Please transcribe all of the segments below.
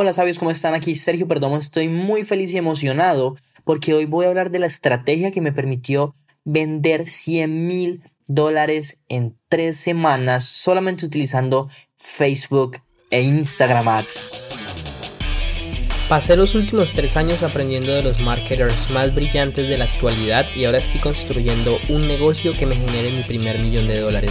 Hola sabios, ¿cómo están? Aquí Sergio Perdomo, estoy muy feliz y emocionado porque hoy voy a hablar de la estrategia que me permitió vender 100 mil dólares en tres semanas solamente utilizando Facebook e Instagram Ads. Pasé los últimos tres años aprendiendo de los marketers más brillantes de la actualidad y ahora estoy construyendo un negocio que me genere mi primer millón de dólares.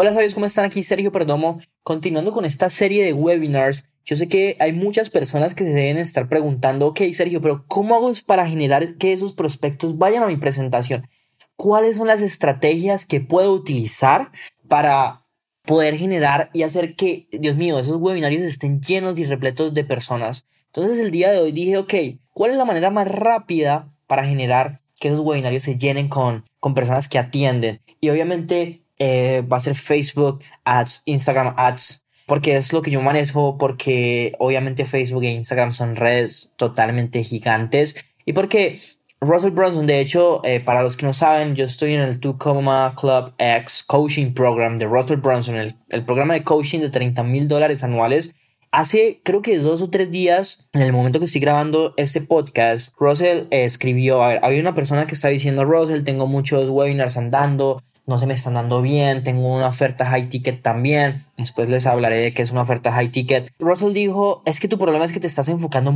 Hola sabios, ¿cómo están? Aquí Sergio Perdomo. Continuando con esta serie de webinars, yo sé que hay muchas personas que se deben estar preguntando, ok Sergio, pero ¿cómo hago para generar que esos prospectos vayan a mi presentación? ¿Cuáles son las estrategias que puedo utilizar para poder generar y hacer que, Dios mío, esos webinarios estén llenos y repletos de personas? Entonces el día de hoy dije, ok, ¿cuál es la manera más rápida para generar que esos webinarios se llenen con, con personas que atienden? Y obviamente eh, va a ser Facebook Ads, Instagram Ads, porque es lo que yo manejo, porque obviamente Facebook e Instagram son redes totalmente gigantes y porque Russell Brunson, de hecho, eh, para los que no saben, yo estoy en el Tacoma Club X Coaching Program de Russell Brunson, el, programa de coaching de 30 mil dólares anuales. Hace creo que dos o tres días, en el momento que estoy grabando este podcast, Russell escribió, a ver, había una persona que está diciendo, Russell, tengo muchos webinars andando, no se me están dando bien, tengo una oferta high ticket también, después les hablaré de qué es una oferta high ticket. Russell dijo, es que tu problema es que te estás enfocando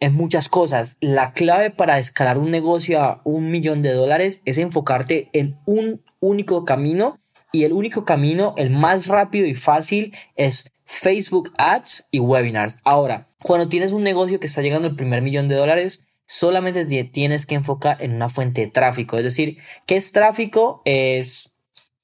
en muchas cosas. La clave para escalar un negocio a un millón de dólares es enfocarte en un único camino y el único camino, el más rápido y fácil es Facebook Ads y webinars. Ahora, cuando tienes un negocio que está llegando al primer millón de dólares, solamente tienes que enfocar en una fuente de tráfico. Es decir, ¿qué es tráfico? Es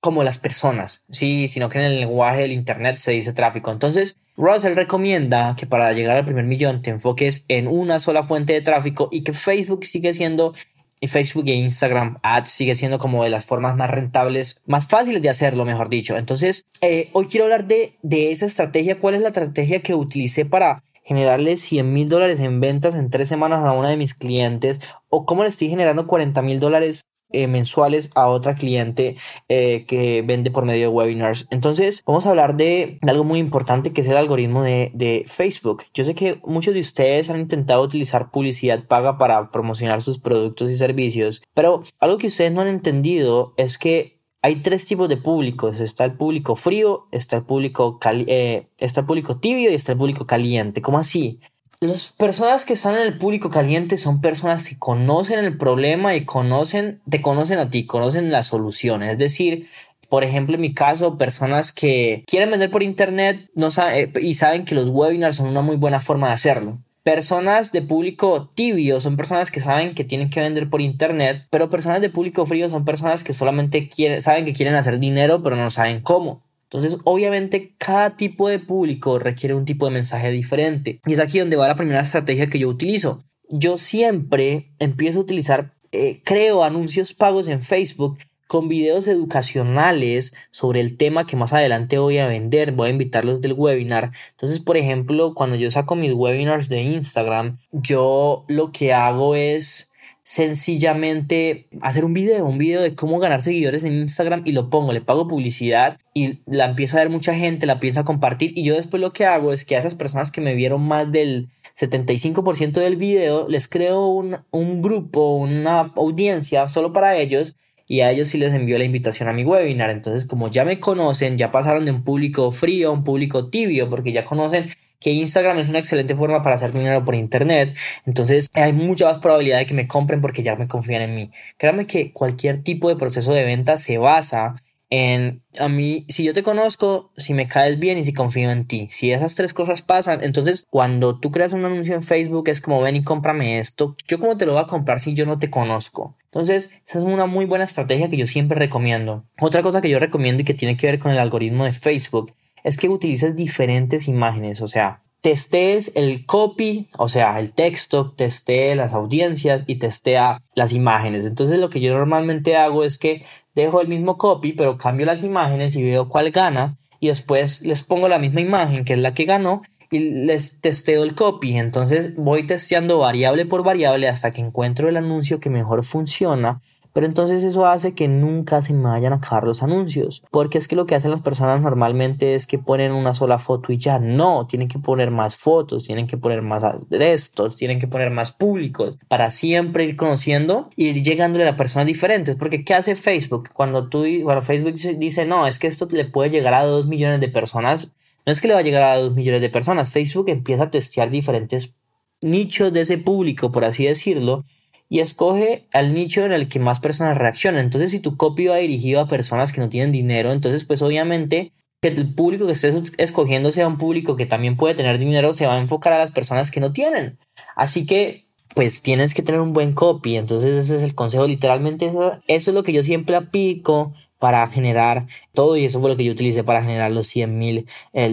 como las personas, sí, sino que en el lenguaje del Internet se dice tráfico. Entonces, Russell recomienda que para llegar al primer millón te enfoques en una sola fuente de tráfico y que Facebook sigue siendo y Facebook e Instagram Ads sigue siendo como de las formas más rentables, más fáciles de hacerlo, mejor dicho. Entonces, eh, hoy quiero hablar de, de esa estrategia. ¿Cuál es la estrategia que utilicé para generarle 100 mil dólares en ventas en tres semanas a una de mis clientes o cómo le estoy generando 40 mil dólares eh, mensuales a otra cliente eh, que vende por medio de webinars. Entonces, vamos a hablar de, algo muy importante que es el algoritmo de, de, Facebook. Yo sé que muchos de ustedes han intentado utilizar publicidad paga para promocionar sus productos y servicios, pero algo que ustedes no han entendido es que hay tres tipos de públicos. Está el público frío, está el público, eh, está el público tibio y está el público caliente. ¿Cómo así? Las personas que están en el público caliente son personas que conocen el problema y conocen, te conocen a ti, conocen la solución. Es decir, por ejemplo, en mi caso, personas que quieren vender por internet eh, y saben que los webinars son una muy buena forma de hacerlo. Personas de público tibio son personas que saben que tienen que vender por internet, pero personas de público frío son personas que solamente saben que quieren hacer dinero, pero no saben cómo. Entonces, obviamente, cada tipo de público requiere un tipo de mensaje diferente. Y es aquí donde va la primera estrategia que yo utilizo. Yo siempre empiezo a utilizar, eh, creo anuncios pagos en Facebook con videos educacionales sobre el tema que más adelante voy a vender, voy a invitarlos del webinar. Entonces, por ejemplo, cuando yo saco mis webinars de Instagram, yo lo que hago es sencillamente hacer un video, un video de cómo ganar seguidores en Instagram y lo pongo, le pago publicidad y la empieza a ver mucha gente, la empieza a compartir y yo después lo que hago es que a esas personas que me vieron más del 75% del video les creo un, un grupo, una audiencia solo para ellos y a ellos sí les envío la invitación a mi webinar. Entonces, como ya me conocen, ya pasaron de un público frío a un público tibio, porque ya conocen que Instagram es una excelente forma para hacer dinero por internet. Entonces, hay mucha más probabilidad de que me compren porque ya me confían en mí. Créanme que cualquier tipo de proceso de venta se basa en a mí, si yo te conozco, si me caes bien y si confío en ti. Si esas tres cosas pasan, entonces cuando tú creas un anuncio en Facebook es como ven y cómprame esto. Yo cómo te lo voy a comprar si yo no te conozco. Entonces, esa es una muy buena estrategia que yo siempre recomiendo. Otra cosa que yo recomiendo y que tiene que ver con el algoritmo de Facebook es que utilices diferentes imágenes. O sea, testees el copy, o sea, el texto, testee las audiencias y testea las imágenes. Entonces lo que yo normalmente hago es que dejo el mismo copy, pero cambio las imágenes y veo cuál gana y después les pongo la misma imagen que es la que ganó y les testeo el copy. Entonces voy testeando variable por variable hasta que encuentro el anuncio que mejor funciona pero entonces eso hace que nunca se vayan a acabar los anuncios. Porque es que lo que hacen las personas normalmente es que ponen una sola foto y ya no. Tienen que poner más fotos, tienen que poner más de estos, tienen que poner más públicos para siempre ir conociendo y ir llegándole a personas diferentes. Porque ¿qué hace Facebook? Cuando tú, bueno, Facebook dice, no, es que esto le puede llegar a dos millones de personas. No es que le va a llegar a dos millones de personas. Facebook empieza a testear diferentes nichos de ese público, por así decirlo, y escoge al nicho en el que más personas reaccionan. Entonces, si tu copy va dirigido a personas que no tienen dinero, entonces pues obviamente que el público que estés escogiendo sea un público que también puede tener dinero, se va a enfocar a las personas que no tienen. Así que pues tienes que tener un buen copy. Entonces ese es el consejo. Literalmente eso, es lo que yo siempre aplico para generar todo y eso fue lo que yo utilicé para generar los 100 mil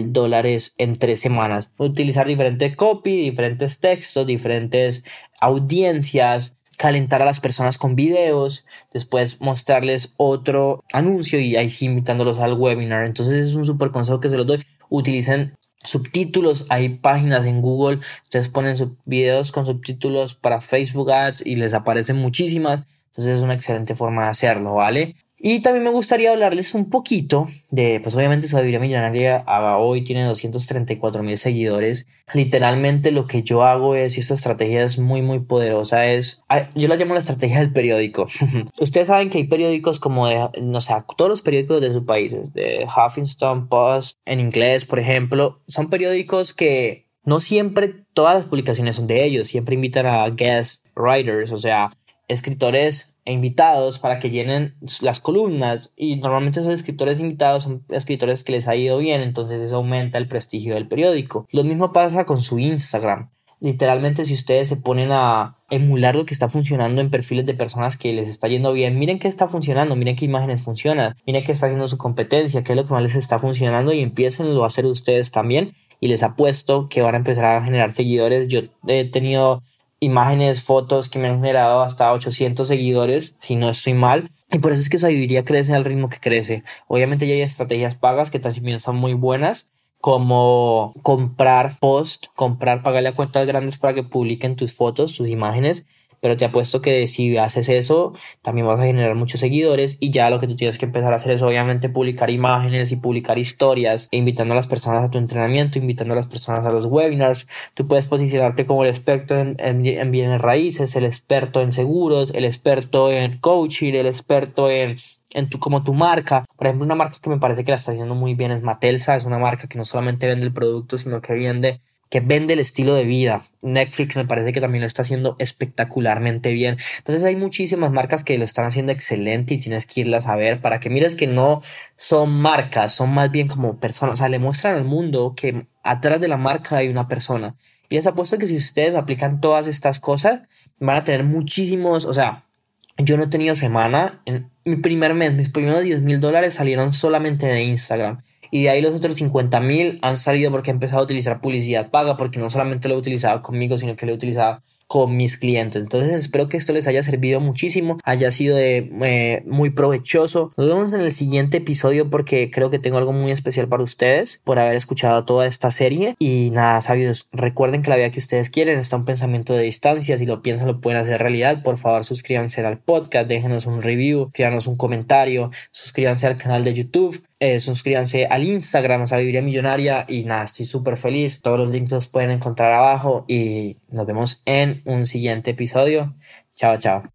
dólares en tres semanas. Utilizar diferentes copy, diferentes textos, diferentes audiencias, calentar a las personas con videos, después mostrarles otro anuncio y ahí sí invitándolos al webinar. Entonces es un súper consejo que se los doy. Utilicen subtítulos, hay páginas en Google, ustedes ponen videos con subtítulos para Facebook Ads y les aparecen muchísimas. Entonces es una excelente forma de hacerlo, ¿vale? Y también me gustaría hablarles un poquito de, pues obviamente Sabiduría Millonaria hoy tiene 234 mil seguidores. Literalmente lo que yo hago es, y esta estrategia es muy muy poderosa, es, yo la llamo la estrategia del periódico. Ustedes saben que hay periódicos como de, no sé, todos los periódicos de sus países, de Huffington Post en inglés, por ejemplo, son periódicos que no siempre todas las publicaciones son de ellos, siempre invitan a guest writers, o sea, escritores e invitados para que llenen las columnas y normalmente esos escritores invitados son escritores que les ha ido bien, entonces eso aumenta el prestigio del periódico. Lo mismo pasa con su Instagram. Literalmente si ustedes se ponen a emular lo que está funcionando en perfiles de personas que les está yendo bien, miren qué está funcionando, miren qué imágenes funcionan, miren qué está haciendo su competencia, qué es lo que más les está funcionando y empiecen a hacer ustedes también y les apuesto que van a empezar a generar seguidores. Yo he tenido imágenes, fotos que me han generado hasta 800 seguidores, si no estoy mal. Y por eso es que sabiduría crece al ritmo que crece. Obviamente ya hay estrategias pagas que también son muy buenas, como comprar post, comprar, pagarle a cuentas grandes para que publiquen tus fotos, tus imágenes pero te apuesto que si haces eso, también vas a generar muchos seguidores y ya lo que tú tienes que empezar a hacer es obviamente publicar imágenes y publicar historias, invitando a las personas a tu entrenamiento, invitando a las personas a los webinars. Tú puedes posicionarte como el experto en, en, bienes raíces, el experto en seguros, el experto en coaching, el experto en en tu, como tu marca. Por ejemplo, una marca que me parece que la está haciendo muy bien es Matelsa. Es una marca que no solamente vende el producto, sino que vende que vende el estilo de vida. Netflix me parece que también lo está haciendo espectacularmente bien. Entonces hay muchísimas marcas que lo están haciendo excelente y tienes que irlas a ver para que mires que no son marcas, son más bien como personas. O sea, le muestran al mundo que atrás de la marca hay una persona. Y les apuesto que si ustedes aplican todas estas cosas, van a tener muchísimos, o sea, yo no he tenido semana. En mi primer mes, mis primeros 10 mil dólares salieron solamente de Instagram y de ahí los otros 50 mil han salido porque he empezado a utilizar publicidad paga, porque no solamente lo he utilizado conmigo, sino que lo he utilizado con mis clientes. Entonces espero que esto les haya servido muchísimo, haya sido eh, muy provechoso. Nos vemos en el siguiente episodio porque creo que tengo algo muy especial para ustedes por haber escuchado toda esta serie. Y nada, sabios, recuerden que la vida que ustedes quieren está un pensamiento de distancia. Si lo piensan, lo pueden hacer realidad. Por favor, suscríbanse al podcast, déjenos un review, escríbanos un comentario, suscríbanse al canal de YouTube. Eh, suscríbanse al Instagram, Sabiduría Millonaria y nada, estoy súper feliz. Todos los links los pueden encontrar abajo y nos vemos en un siguiente episodio. Chao, chao.